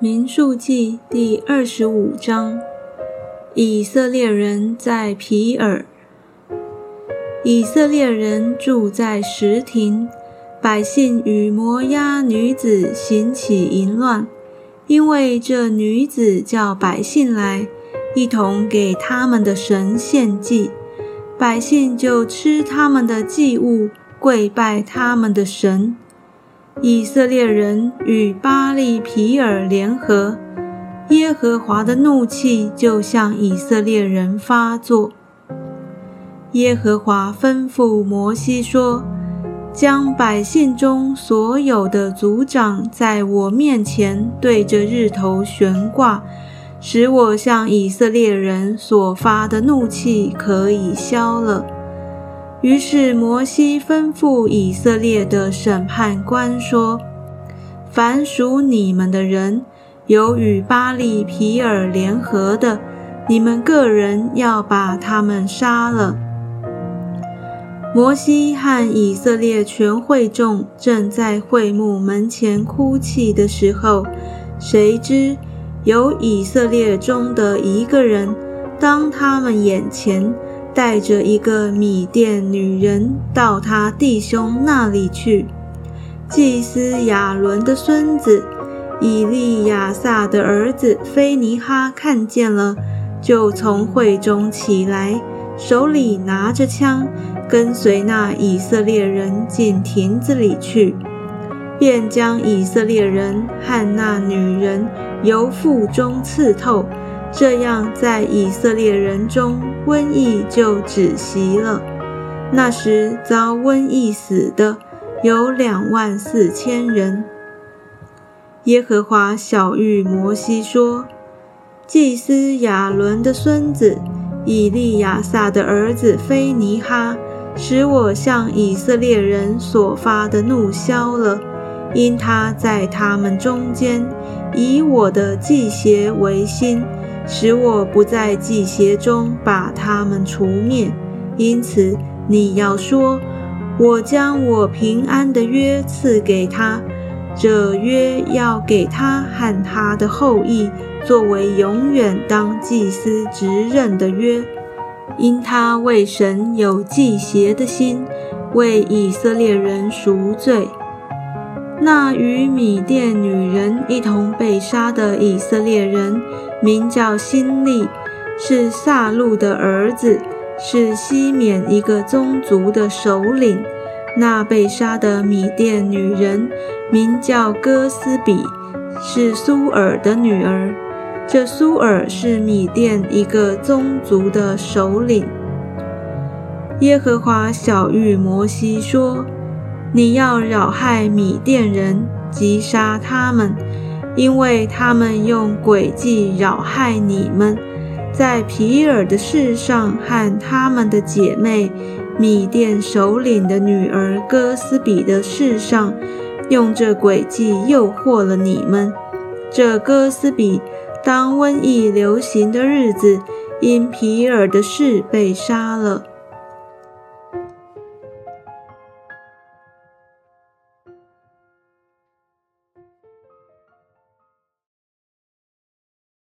民数记第二十五章：以色列人在皮尔。以色列人住在石亭，百姓与摩押女子行起淫乱，因为这女子叫百姓来，一同给他们的神献祭，百姓就吃他们的祭物，跪拜他们的神。以色列人与巴利皮尔联合，耶和华的怒气就向以色列人发作。耶和华吩咐摩西说：“将百姓中所有的族长在我面前对着日头悬挂，使我向以色列人所发的怒气可以消了。”于是摩西吩咐以色列的审判官说：“凡属你们的人，有与巴利皮尔联合的，你们个人要把他们杀了。”摩西和以色列全会众正在会幕门前哭泣的时候，谁知有以色列中的一个人当他们眼前。带着一个米店女人到他弟兄那里去。祭司亚伦的孙子以利亚撒的儿子菲尼哈看见了，就从会中起来，手里拿着枪，跟随那以色列人进亭子里去，便将以色列人和那女人由腹中刺透。这样，在以色列人中，瘟疫就止息了。那时遭瘟疫死的有两万四千人。耶和华小谕摩西说：“祭司亚伦的孙子以利亚撒的儿子菲尼哈，使我向以色列人所发的怒消了，因他在他们中间以我的祭邪为心。”使我不在祭邪中把他们除灭，因此你要说：我将我平安的约赐给他，这约要给他和他的后裔作为永远当祭司职任的约，因他为神有祭邪的心，为以色列人赎罪。那与米甸女人一同被杀的以色列人，名叫辛利，是萨路的儿子，是西缅一个宗族的首领。那被杀的米甸女人名叫哥斯比，是苏尔的女儿。这苏尔是米甸一个宗族的首领。耶和华小谕摩西说。你要扰害米甸人，击杀他们，因为他们用诡计扰害你们，在皮尔的事上和他们的姐妹米甸首领的女儿哥斯比的事上，用这诡计诱惑了你们。这哥斯比当瘟疫流行的日子，因皮尔的事被杀了。